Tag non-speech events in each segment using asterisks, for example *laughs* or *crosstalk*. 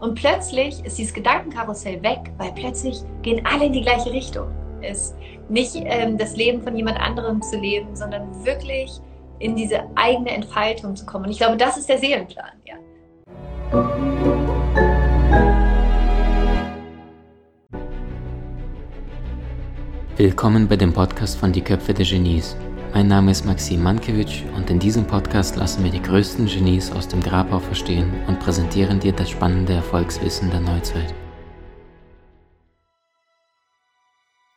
Und plötzlich ist dieses Gedankenkarussell weg, weil plötzlich gehen alle in die gleiche Richtung. Es nicht ähm, das Leben von jemand anderem zu leben, sondern wirklich in diese eigene Entfaltung zu kommen. Und ich glaube, das ist der Seelenplan, ja. Willkommen bei dem Podcast von Die Köpfe der Genies. Mein Name ist Maxim Mankewitsch und in diesem Podcast lassen wir die größten Genies aus dem Grabau verstehen und präsentieren dir das spannende Erfolgswissen der Neuzeit.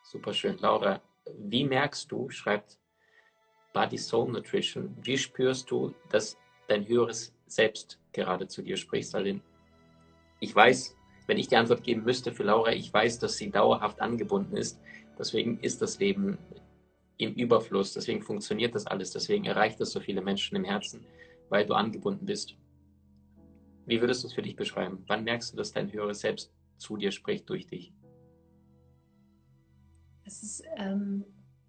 Super schön, Laura. Wie merkst du, schreibt Body Soul Nutrition, wie spürst du, dass dein höheres Selbst gerade zu dir spricht? Also ich weiß, wenn ich die Antwort geben müsste für Laura, ich weiß, dass sie dauerhaft angebunden ist. Deswegen ist das Leben im Überfluss. Deswegen funktioniert das alles. Deswegen erreicht das so viele Menschen im Herzen, weil du angebunden bist. Wie würdest du es für dich beschreiben? Wann merkst du, dass dein höheres Selbst zu dir spricht durch dich? Es ist ähm,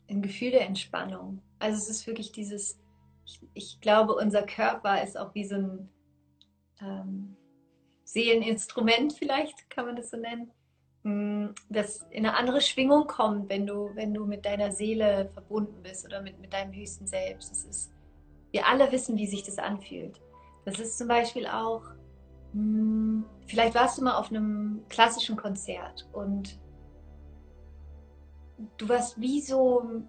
ein Gefühl der Entspannung. Also es ist wirklich dieses, ich, ich glaube, unser Körper ist auch wie so ein ähm, Seeleninstrument, vielleicht kann man das so nennen das in eine andere Schwingung kommt, wenn du, wenn du mit deiner Seele verbunden bist oder mit, mit deinem höchsten Selbst. Das ist, wir alle wissen, wie sich das anfühlt. Das ist zum Beispiel auch, hm, vielleicht warst du mal auf einem klassischen Konzert und du warst wie so,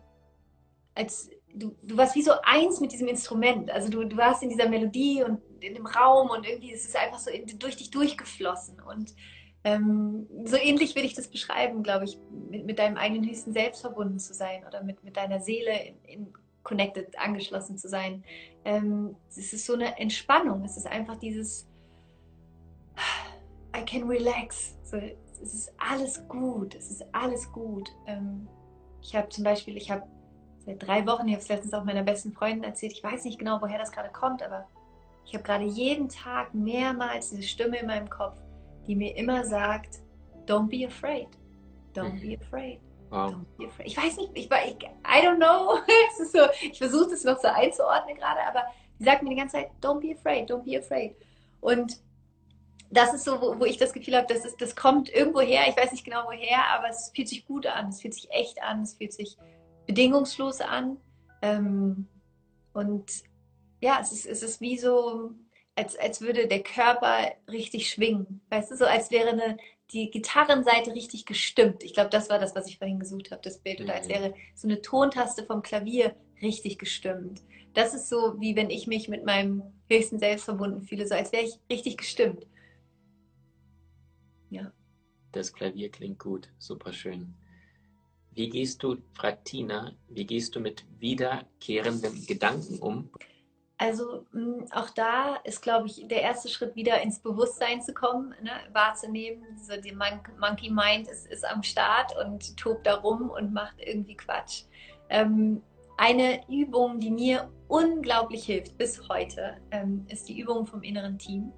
als du, du warst wie so eins mit diesem Instrument. Also du, du warst in dieser Melodie und in dem Raum und irgendwie ist es einfach so durch dich durchgeflossen und ähm, so ähnlich würde ich das beschreiben, glaube ich, mit, mit deinem eigenen höchsten Selbst verbunden zu sein oder mit, mit deiner Seele in, in connected, angeschlossen zu sein. Ähm, es ist so eine Entspannung. Es ist einfach dieses I can relax. So, es ist alles gut. Es ist alles gut. Ähm, ich habe zum Beispiel, ich habe seit drei Wochen, ich habe es letztens auch meiner besten Freundin erzählt, ich weiß nicht genau, woher das gerade kommt, aber ich habe gerade jeden Tag mehrmals diese Stimme in meinem Kopf die mir immer sagt, don't be afraid. Don't be afraid. Wow. Don't be afraid. Ich weiß nicht, ich, ich I don't know. *laughs* so, ich versuche das noch so einzuordnen gerade, aber die sagt mir die ganze Zeit, don't be afraid, don't be afraid. Und das ist so, wo, wo ich das Gefühl habe, das, ist, das kommt irgendwo her, ich weiß nicht genau woher, aber es fühlt sich gut an, es fühlt sich echt an, es fühlt sich bedingungslos an. Ähm, und ja, es ist, es ist wie so, als, als würde der Körper richtig schwingen. Weißt du, so als wäre eine, die Gitarrenseite richtig gestimmt. Ich glaube, das war das, was ich vorhin gesucht habe, das Bild. Oder als mhm. wäre so eine Tontaste vom Klavier richtig gestimmt. Das ist so, wie wenn ich mich mit meinem höchsten Selbst verbunden fühle, so als wäre ich richtig gestimmt. Ja. Das Klavier klingt gut, super schön. Wie gehst du, fragt Tina, wie gehst du mit wiederkehrenden Gedanken um? Also mm, auch da ist, glaube ich, der erste Schritt wieder ins Bewusstsein zu kommen, ne? wahrzunehmen. So die Mon Monkey Mind ist, ist, am Start und tobt da rum und macht irgendwie Quatsch. Ähm, eine Übung, die mir unglaublich hilft bis heute, ähm, ist die Übung vom inneren Team.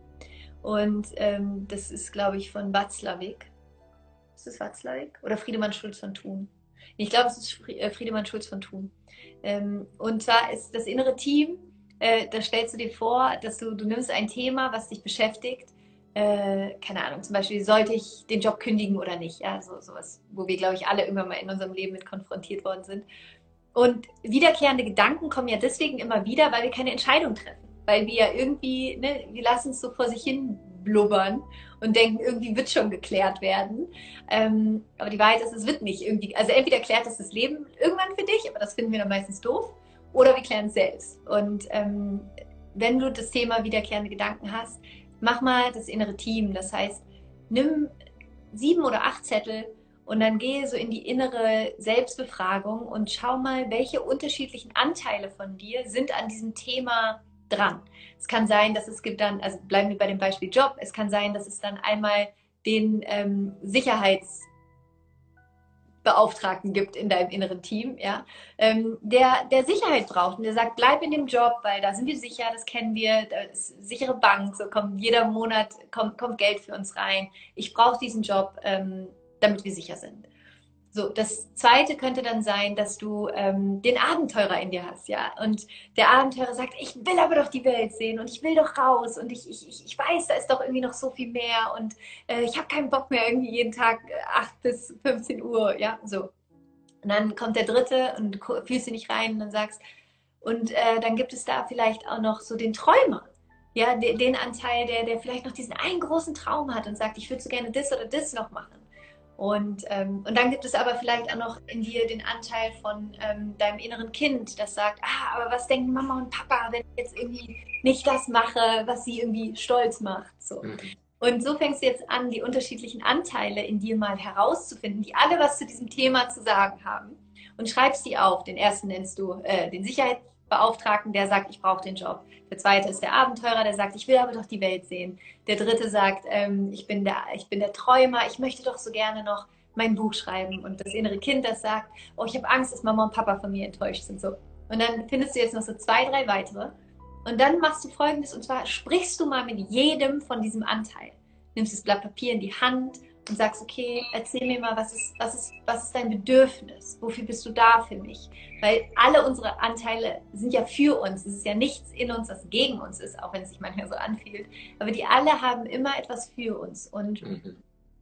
Und ähm, das ist, glaube ich, von Watzlawick. Ist das Watzlawick? Oder Friedemann Schulz von Thun? Ich glaube, es ist äh, Friedemann Schulz von Thun. Ähm, und zwar ist das innere Team äh, da stellst du dir vor, dass du, du nimmst ein Thema, was dich beschäftigt. Äh, keine Ahnung, zum Beispiel, sollte ich den Job kündigen oder nicht? Ja, so sowas, wo wir, glaube ich, alle irgendwann mal in unserem Leben mit konfrontiert worden sind. Und wiederkehrende Gedanken kommen ja deswegen immer wieder, weil wir keine Entscheidung treffen. Weil wir ja irgendwie, ne, wir lassen es so vor sich hin blubbern und denken, irgendwie wird schon geklärt werden. Ähm, aber die Wahrheit ist, es wird nicht irgendwie, also entweder klärt es das Leben irgendwann für dich, aber das finden wir dann meistens doof, oder wir klären es selbst. Und ähm, wenn du das Thema wiederkehrende Gedanken hast, mach mal das innere Team. Das heißt, nimm sieben oder acht Zettel und dann gehe so in die innere Selbstbefragung und schau mal, welche unterschiedlichen Anteile von dir sind an diesem Thema dran. Es kann sein, dass es gibt dann, also bleiben wir bei dem Beispiel Job, es kann sein, dass es dann einmal den ähm, Sicherheits- Beauftragten gibt in deinem inneren Team, ja, ähm, der, der Sicherheit braucht und der sagt, bleib in dem Job, weil da sind wir sicher, das kennen wir, da ist sichere Bank, so kommt jeder Monat kommt, kommt Geld für uns rein. Ich brauche diesen Job, ähm, damit wir sicher sind. So, das zweite könnte dann sein, dass du ähm, den Abenteurer in dir hast, ja. Und der Abenteurer sagt, ich will aber doch die Welt sehen und ich will doch raus und ich, ich, ich weiß, da ist doch irgendwie noch so viel mehr und äh, ich habe keinen Bock mehr irgendwie jeden Tag 8 äh, bis 15 Uhr, ja, so. Und dann kommt der dritte und du fühlst dich nicht rein und dann sagst, und äh, dann gibt es da vielleicht auch noch so den Träumer, ja, den, den Anteil, der, der vielleicht noch diesen einen großen Traum hat und sagt, ich würde so gerne das oder das noch machen. Und, ähm, und dann gibt es aber vielleicht auch noch in dir den Anteil von ähm, deinem inneren Kind, das sagt, ah, aber was denken Mama und Papa, wenn ich jetzt irgendwie nicht das mache, was sie irgendwie stolz macht. So. Mhm. Und so fängst du jetzt an, die unterschiedlichen Anteile in dir mal herauszufinden, die alle was zu diesem Thema zu sagen haben. Und schreibst die auf. Den ersten nennst du äh, den Sicherheits Beauftragten, der sagt, ich brauche den Job. Der zweite ist der Abenteurer, der sagt, ich will aber doch die Welt sehen. Der dritte sagt, ähm, ich, bin der, ich bin der Träumer, ich möchte doch so gerne noch mein Buch schreiben. Und das innere Kind, das sagt, oh, ich habe Angst, dass Mama und Papa von mir enttäuscht sind. So. Und dann findest du jetzt noch so zwei, drei weitere. Und dann machst du folgendes, und zwar sprichst du mal mit jedem von diesem Anteil. Nimmst das Blatt Papier in die Hand und sagst, okay, erzähl mir mal, was ist, was ist, was ist dein Bedürfnis? Wofür bist du da für mich? Weil alle unsere Anteile sind ja für uns. Es ist ja nichts in uns, das gegen uns ist, auch wenn es sich manchmal so anfühlt. Aber die alle haben immer etwas für uns. Und, mhm.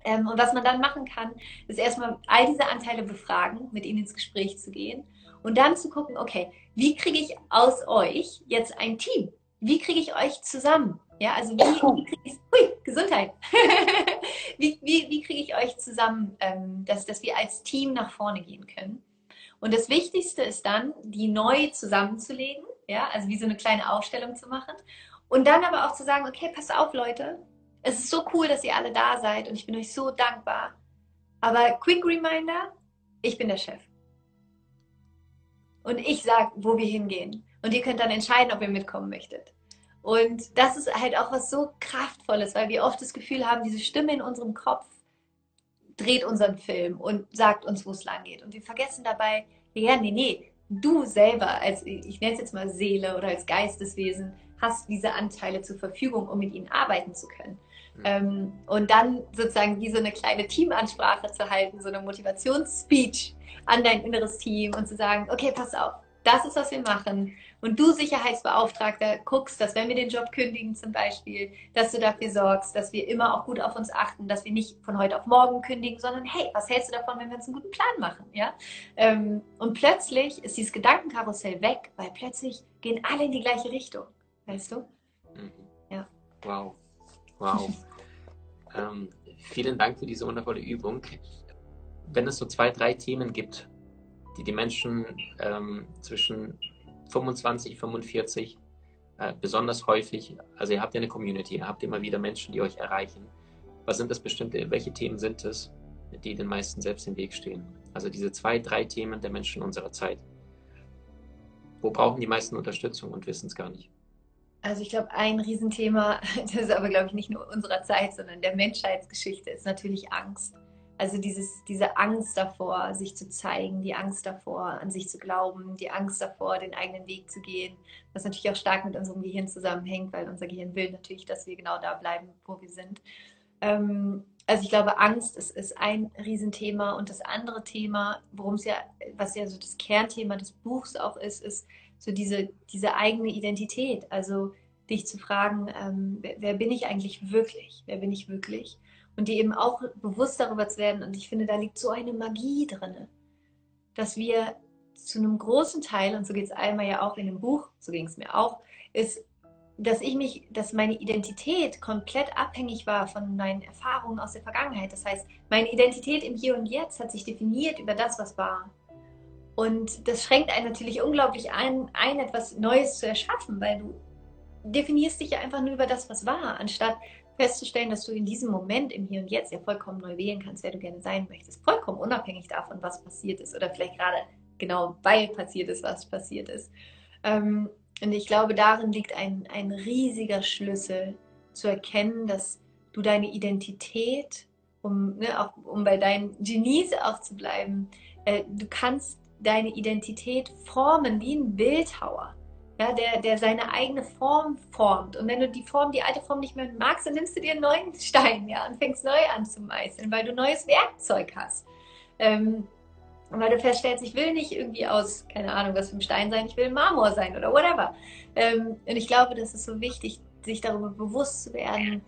ähm, und was man dann machen kann, ist erstmal all diese Anteile befragen, mit ihnen ins Gespräch zu gehen und dann zu gucken, okay, wie kriege ich aus euch jetzt ein Team? Wie kriege ich euch zusammen? Ja, also wie, wie kriege ich, hui, Gesundheit. *laughs* wie wie, wie kriege ich euch zusammen, ähm, dass, dass wir als Team nach vorne gehen können? Und das Wichtigste ist dann, die neu zusammenzulegen, ja, also wie so eine kleine Aufstellung zu machen. Und dann aber auch zu sagen, okay, pass auf, Leute, es ist so cool, dass ihr alle da seid und ich bin euch so dankbar. Aber quick reminder, ich bin der Chef. Und ich sage, wo wir hingehen. Und ihr könnt dann entscheiden, ob ihr mitkommen möchtet. Und das ist halt auch was so Kraftvolles, weil wir oft das Gefühl haben, diese Stimme in unserem Kopf dreht unseren Film und sagt uns, wo es lang geht. Und wir vergessen dabei, ja, nee, nee, du selber, als ich nenne es jetzt mal Seele oder als Geisteswesen, hast diese Anteile zur Verfügung, um mit ihnen arbeiten zu können. Mhm. Ähm, und dann sozusagen wie so eine kleine Teamansprache zu halten, so eine Motivationsspeech an dein inneres Team und zu sagen, okay, pass auf, das ist, was wir machen. Und du Sicherheitsbeauftragter guckst, dass wenn wir den Job kündigen zum Beispiel, dass du dafür sorgst, dass wir immer auch gut auf uns achten, dass wir nicht von heute auf morgen kündigen, sondern hey, was hältst du davon, wenn wir uns einen guten Plan machen? Ja? Ähm, und plötzlich ist dieses Gedankenkarussell weg, weil plötzlich gehen alle in die gleiche Richtung. Weißt du? Mhm. Ja. Wow. Wow. *laughs* ähm, vielen Dank für diese wundervolle Übung. Wenn es so zwei, drei Themen gibt, die die Menschen ähm, zwischen 25, 45 äh, besonders häufig, also ihr habt ja eine Community, ihr habt immer wieder Menschen, die euch erreichen. Was sind das bestimmte, welche Themen sind es, die den meisten selbst im Weg stehen? Also diese zwei, drei Themen der Menschen unserer Zeit. Wo brauchen die meisten Unterstützung und wissen es gar nicht? Also ich glaube, ein Riesenthema, *laughs* das ist aber, glaube ich, nicht nur unserer Zeit, sondern der Menschheitsgeschichte, ist natürlich Angst. Also dieses, diese Angst davor, sich zu zeigen, die Angst davor, an sich zu glauben, die Angst davor, den eigenen Weg zu gehen, was natürlich auch stark mit unserem Gehirn zusammenhängt, weil unser Gehirn will natürlich, dass wir genau da bleiben, wo wir sind. Ähm, also ich glaube, Angst ist, ist ein Riesenthema und das andere Thema, worum es ja, was ja so das Kernthema des Buchs auch ist, ist so diese, diese eigene Identität. Also dich zu fragen, ähm, wer, wer bin ich eigentlich wirklich? Wer bin ich wirklich? Und die eben auch bewusst darüber zu werden. Und ich finde, da liegt so eine Magie drin, dass wir zu einem großen Teil, und so geht es einmal ja auch in dem Buch, so ging es mir auch, ist, dass ich mich, dass meine Identität komplett abhängig war von meinen Erfahrungen aus der Vergangenheit. Das heißt, meine Identität im Hier und Jetzt hat sich definiert über das, was war. Und das schränkt einen natürlich unglaublich ein, ein etwas Neues zu erschaffen, weil du definierst dich ja einfach nur über das, was war, anstatt festzustellen, dass du in diesem Moment, im Hier und Jetzt, ja vollkommen neu wählen kannst, wer du gerne sein möchtest. Vollkommen unabhängig davon, was passiert ist oder vielleicht gerade genau weil passiert ist, was passiert ist. Ähm, und ich glaube, darin liegt ein, ein riesiger Schlüssel zu erkennen, dass du deine Identität, um, ne, auch, um bei deinen Genies auch zu bleiben, äh, du kannst deine Identität formen wie ein Bildhauer ja, der, der seine eigene Form formt. Und wenn du die Form, die alte Form nicht mehr magst, dann nimmst du dir einen neuen Stein ja, und fängst neu an zu meißeln, weil du neues Werkzeug hast. Ähm, weil du feststellst, ich will nicht irgendwie aus, keine Ahnung, was für ein Stein sein, ich will Marmor sein oder whatever. Ähm, und ich glaube, das ist so wichtig, sich darüber bewusst zu werden,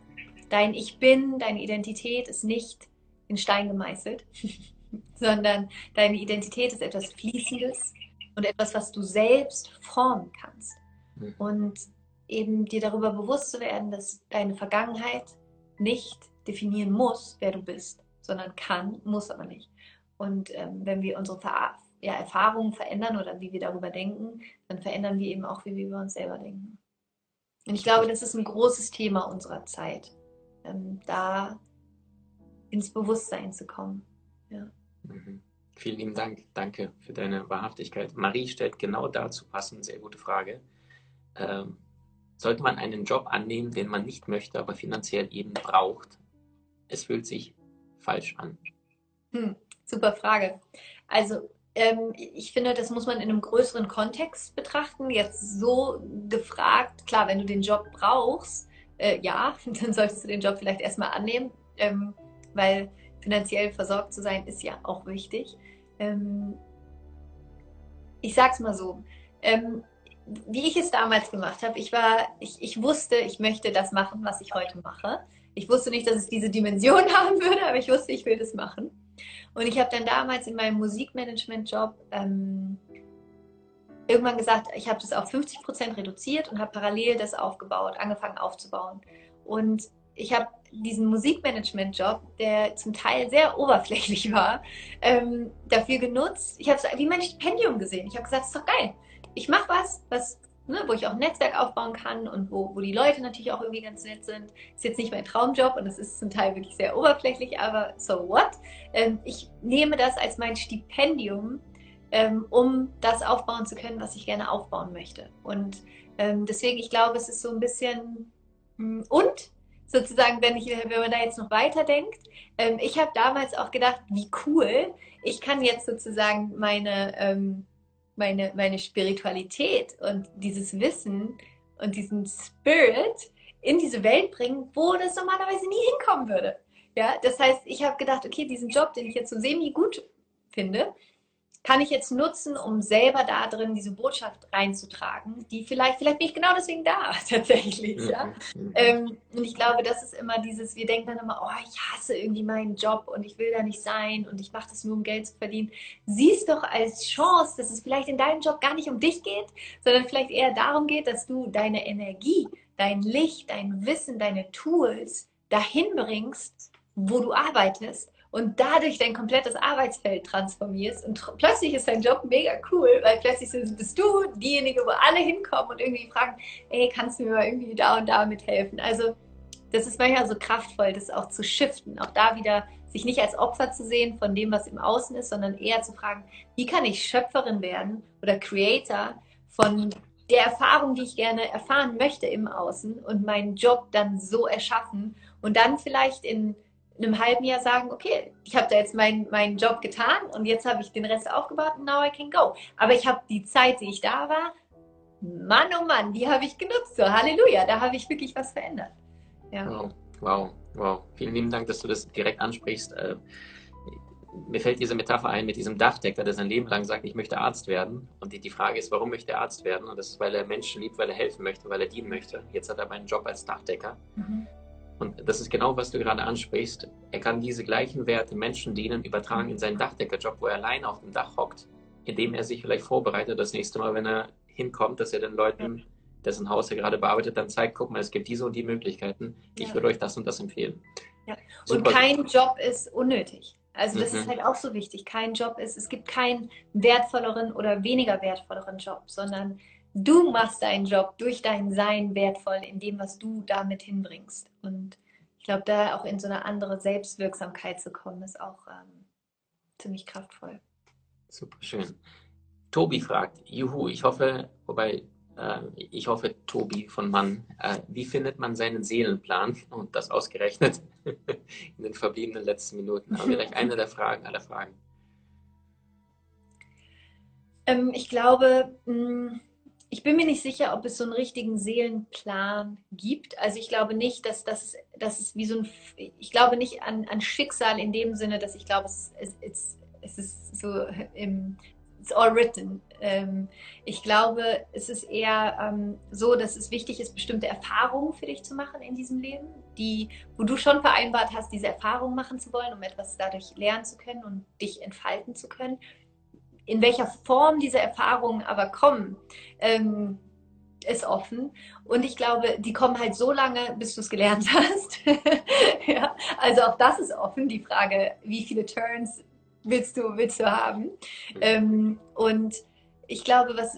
dein Ich Bin, deine Identität ist nicht in Stein gemeißelt, *laughs* sondern deine Identität ist etwas Fließendes und etwas, was du selbst formen kannst. Mhm. Und eben dir darüber bewusst zu werden, dass deine Vergangenheit nicht definieren muss, wer du bist, sondern kann, muss aber nicht. Und ähm, wenn wir unsere Ver ja, Erfahrungen verändern oder wie wir darüber denken, dann verändern wir eben auch, wie wir über uns selber denken. Und ich glaube, das ist ein großes Thema unserer Zeit, ähm, da ins Bewusstsein zu kommen. Ja. Vielen lieben Dank. Danke für deine Wahrhaftigkeit. Marie stellt genau dazu passend, sehr gute Frage. Ähm, sollte man einen Job annehmen, den man nicht möchte, aber finanziell eben braucht? Es fühlt sich falsch an. Hm, super Frage. Also ähm, ich finde, das muss man in einem größeren Kontext betrachten. Jetzt so gefragt, klar, wenn du den Job brauchst, äh, ja, *laughs* dann solltest du den Job vielleicht erstmal annehmen, ähm, weil finanziell versorgt zu sein ist ja auch wichtig. Ähm, ich sag's mal so. Ähm, wie ich es damals gemacht habe, ich war, ich, ich wusste, ich möchte das machen, was ich heute mache. Ich wusste nicht, dass es diese Dimension *laughs* haben würde, aber ich wusste, ich will das machen. Und ich habe dann damals in meinem Musikmanagement-Job ähm, irgendwann gesagt, ich habe das auf 50 Prozent reduziert und habe parallel das aufgebaut, angefangen aufzubauen. Und ich habe diesen Musikmanagement-Job, der zum Teil sehr oberflächlich war, ähm, dafür genutzt. Ich habe es wie mein Stipendium gesehen. Ich habe gesagt, es ist doch geil. Ich mache was, was ne, wo ich auch ein Netzwerk aufbauen kann und wo, wo die Leute natürlich auch irgendwie ganz nett sind. Ist jetzt nicht mein Traumjob und es ist zum Teil wirklich sehr oberflächlich, aber so what? Ähm, ich nehme das als mein Stipendium, ähm, um das aufbauen zu können, was ich gerne aufbauen möchte. Und ähm, deswegen, ich glaube, es ist so ein bisschen hm, und sozusagen, wenn, ich, wenn man da jetzt noch weiterdenkt, ähm, ich habe damals auch gedacht, wie cool, ich kann jetzt sozusagen meine ähm, meine, meine Spiritualität und dieses Wissen und diesen Spirit in diese Welt bringen, wo das normalerweise nie hinkommen würde. Ja, das heißt, ich habe gedacht, okay, diesen Job, den ich jetzt so semi gut finde, kann ich jetzt nutzen, um selber da drin diese Botschaft reinzutragen, die vielleicht, vielleicht bin ich genau deswegen da, *laughs* tatsächlich. Ja? Mhm. Ähm, und ich glaube, das ist immer dieses, wir denken dann immer, oh, ich hasse irgendwie meinen Job und ich will da nicht sein und ich mache das nur, um Geld zu verdienen. Siehst doch als Chance, dass es vielleicht in deinem Job gar nicht um dich geht, sondern vielleicht eher darum geht, dass du deine Energie, dein Licht, dein Wissen, deine Tools dahin bringst, wo du arbeitest und dadurch dein komplettes Arbeitsfeld transformierst und plötzlich ist dein Job mega cool, weil plötzlich bist du diejenige, wo alle hinkommen und irgendwie fragen, ey, kannst du mir mal irgendwie da und da mithelfen? Also das ist manchmal so kraftvoll, das auch zu shiften, auch da wieder sich nicht als Opfer zu sehen von dem, was im Außen ist, sondern eher zu fragen, wie kann ich Schöpferin werden oder Creator von der Erfahrung, die ich gerne erfahren möchte im Außen und meinen Job dann so erschaffen und dann vielleicht in in einem halben Jahr sagen, okay, ich habe da jetzt meinen meinen Job getan und jetzt habe ich den Rest aufgebaut und now I can go. Aber ich habe die Zeit, die ich da war, Mann, oh Mann, die habe ich genutzt. So, Halleluja, da habe ich wirklich was verändert. Ja. Wow, wow, wow. Vielen lieben Dank, dass du das direkt ansprichst. Äh, mir fällt diese Metapher ein mit diesem Dachdecker, der sein Leben lang sagt, ich möchte Arzt werden. Und die, die Frage ist, warum möchte er Arzt werden? Und das ist, weil er Menschen liebt, weil er helfen möchte, weil er dienen möchte. Jetzt hat er aber einen Job als Dachdecker. Mhm. Und das ist genau, was du gerade ansprichst. Er kann diese gleichen Werte Menschen dienen, übertragen in seinen Dachdeckerjob, wo er allein auf dem Dach hockt, indem er sich vielleicht vorbereitet, das nächste Mal, wenn er hinkommt, dass er den Leuten, dessen Haus er gerade bearbeitet, dann zeigt, guck mal, es gibt diese und die Möglichkeiten. Ich ja. würde euch das und das empfehlen. Ja. Und kein Job ist unnötig. Also das mhm. ist halt auch so wichtig. Kein Job ist, es gibt keinen wertvolleren oder weniger wertvolleren Job, sondern du machst deinen Job durch dein Sein wertvoll in dem, was du damit hinbringst. Und ich glaube, da auch in so eine andere Selbstwirksamkeit zu kommen, ist auch ähm, ziemlich kraftvoll. Super schön. Tobi fragt, juhu, ich hoffe, wobei äh, ich hoffe, Tobi von Mann, äh, wie findet man seinen Seelenplan und das ausgerechnet *laughs* in den verbliebenen letzten Minuten? Aber vielleicht *laughs* eine der Fragen aller Fragen. Ähm, ich glaube, mh, mm, ich bin mir nicht sicher, ob es so einen richtigen Seelenplan gibt. Also ich glaube nicht, dass das, dass es wie so ein, ich glaube nicht an, an Schicksal in dem Sinne, dass ich glaube, es, es, es ist so im it's all written. Ähm, ich glaube, es ist eher ähm, so, dass es wichtig ist, bestimmte Erfahrungen für dich zu machen in diesem Leben, die, wo du schon vereinbart hast, diese Erfahrungen machen zu wollen, um etwas dadurch lernen zu können und dich entfalten zu können. In welcher Form diese Erfahrungen aber kommen, ähm, ist offen. Und ich glaube, die kommen halt so lange, bis du es gelernt *laughs* hast. ja, also auch das ist offen. Die Frage, wie viele Turns willst du, willst du haben? Ähm, und ich glaube, was,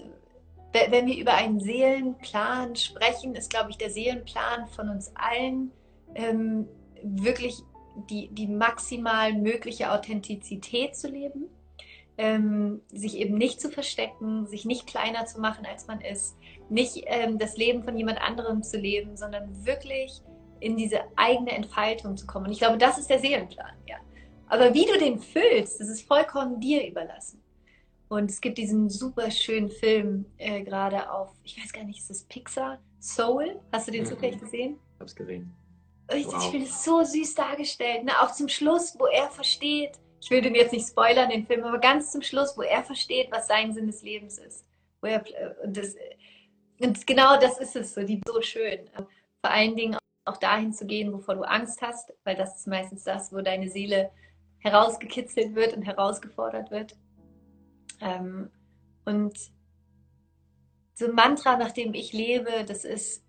wenn wir über einen Seelenplan sprechen, ist, glaube ich, der Seelenplan von uns allen ähm, wirklich die, die maximal mögliche Authentizität zu leben, ähm, sich eben nicht zu verstecken, sich nicht kleiner zu machen, als man ist, nicht ähm, das Leben von jemand anderem zu leben, sondern wirklich in diese eigene Entfaltung zu kommen. Und ich glaube, das ist der Seelenplan, ja. Aber wie du den füllst, das ist vollkommen dir überlassen. Und es gibt diesen super schönen Film äh, gerade auf, ich weiß gar nicht, ist das Pixar? Soul? Hast du den mhm. zufällig gesehen? Ich hab's gesehen. Ich, wow. ich finde es so süß dargestellt. Ne? Auch zum Schluss, wo er versteht, ich will den jetzt nicht spoilern, den Film, aber ganz zum Schluss, wo er versteht, was sein Sinn des Lebens ist. Wo er, äh, und, das, und genau das ist es so, die so schön. Vor allen Dingen auch dahin zu gehen, wovor du Angst hast, weil das ist meistens das, wo deine Seele herausgekitzelt wird und herausgefordert wird. Ähm, und so ein Mantra, nach dem ich lebe, das ist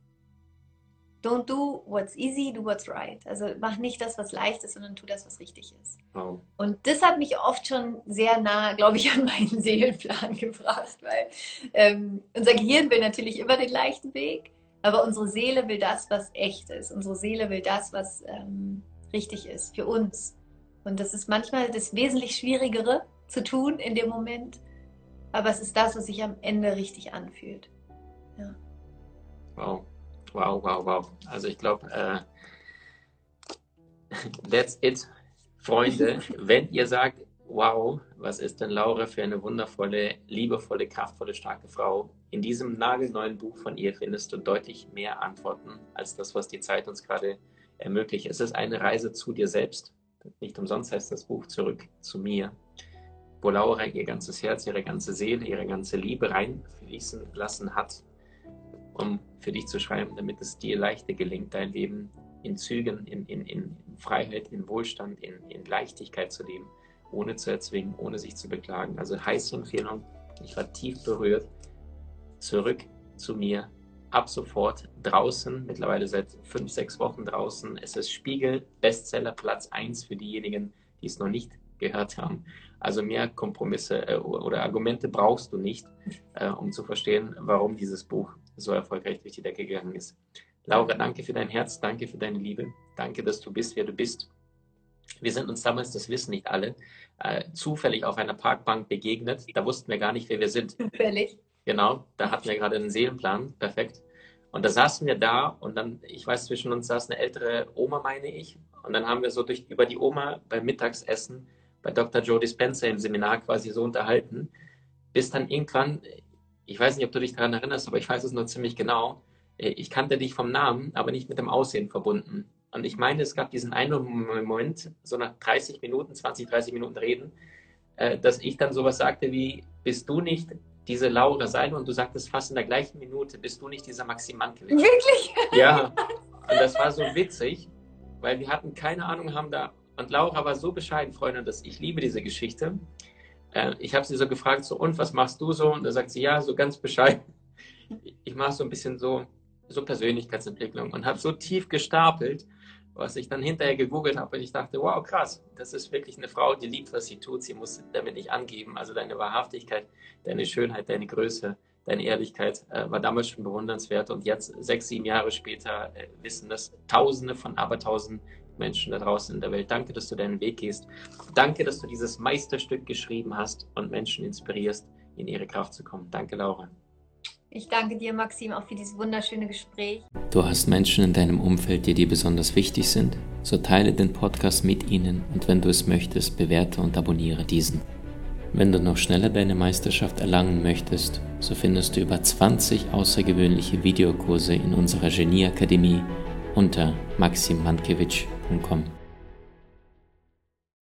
Don't do what's easy, do what's right. Also mach nicht das, was leicht ist, sondern tu das, was richtig ist. Oh. Und das hat mich oft schon sehr nah, glaube ich, an meinen *laughs* Seelenplan gebracht, weil ähm, unser Gehirn will natürlich immer den leichten Weg, aber unsere Seele will das, was echt ist. Unsere Seele will das, was ähm, richtig ist für uns. Und das ist manchmal das wesentlich Schwierigere zu tun in dem Moment, aber es ist das, was sich am Ende richtig anfühlt. Ja. Wow, wow, wow, wow. Also ich glaube, äh, *laughs* that's it, Freunde. *laughs* Wenn ihr sagt, wow, was ist denn Laura für eine wundervolle, liebevolle, kraftvolle, starke Frau? In diesem nagelneuen Buch von ihr findest du deutlich mehr Antworten als das, was die Zeit uns gerade ermöglicht. Es ist eine Reise zu dir selbst nicht umsonst heißt das Buch Zurück zu mir, wo Laura ihr ganzes Herz, ihre ganze Seele, ihre ganze Liebe reinfließen lassen hat, um für dich zu schreiben, damit es dir leichter gelingt, dein Leben in Zügen, in, in, in Freiheit, in Wohlstand, in, in Leichtigkeit zu leben, ohne zu erzwingen, ohne sich zu beklagen. Also heiße Empfehlung, ich war tief berührt. Zurück zu mir, ab sofort draußen, mittlerweile seit fünf, sechs Wochen draußen. Es ist Spiegel, Bestseller Platz 1 für diejenigen, die es noch nicht gehört haben. Also mehr Kompromisse äh, oder Argumente brauchst du nicht, äh, um zu verstehen, warum dieses Buch so erfolgreich durch die Decke gegangen ist. Laura, danke für dein Herz, danke für deine Liebe, danke, dass du bist, wer du bist. Wir sind uns damals, das wissen nicht alle, äh, zufällig auf einer Parkbank begegnet. Da wussten wir gar nicht, wer wir sind. Zufällig. Genau, da hatten wir gerade einen Seelenplan, perfekt. Und da saßen wir da und dann, ich weiß, zwischen uns saß eine ältere Oma, meine ich. Und dann haben wir so durch, über die Oma beim Mittagsessen bei Dr. Joe Dispenza im Seminar quasi so unterhalten, bis dann irgendwann, ich weiß nicht, ob du dich daran erinnerst, aber ich weiß es nur ziemlich genau, ich kannte dich vom Namen, aber nicht mit dem Aussehen verbunden. Und ich meine, es gab diesen einen Moment, so nach 30 Minuten, 20, 30 Minuten Reden, äh, dass ich dann sowas sagte wie, bist du nicht diese Laura Seidel und du sagtest fast in der gleichen Minute, bist du nicht dieser Maxim Mankiewicz? Wirklich? Ja. Und das war so witzig, weil wir hatten keine Ahnung, haben da, und Laura war so bescheiden, Freunde, dass ich liebe diese Geschichte. Ich habe sie so gefragt, so, und was machst du so? Und da sagt sie, ja, so ganz bescheiden. Ich mache so ein bisschen so, so Persönlichkeitsentwicklung und habe so tief gestapelt was ich dann hinterher gegoogelt habe und ich dachte, wow, krass, das ist wirklich eine Frau, die liebt, was sie tut. Sie muss damit nicht angeben. Also deine Wahrhaftigkeit, deine Schönheit, deine Größe, deine Ehrlichkeit äh, war damals schon bewundernswert. Und jetzt, sechs, sieben Jahre später, äh, wissen das Tausende von Abertausenden Menschen da draußen in der Welt. Danke, dass du deinen Weg gehst. Danke, dass du dieses Meisterstück geschrieben hast und Menschen inspirierst, in ihre Kraft zu kommen. Danke, Laura. Ich danke dir, Maxim, auch für dieses wunderschöne Gespräch. Du hast Menschen in deinem Umfeld, die dir besonders wichtig sind? So teile den Podcast mit ihnen und wenn du es möchtest, bewerte und abonniere diesen. Wenn du noch schneller deine Meisterschaft erlangen möchtest, so findest du über 20 außergewöhnliche Videokurse in unserer Genieakademie unter maximmankiewicz.com kommen.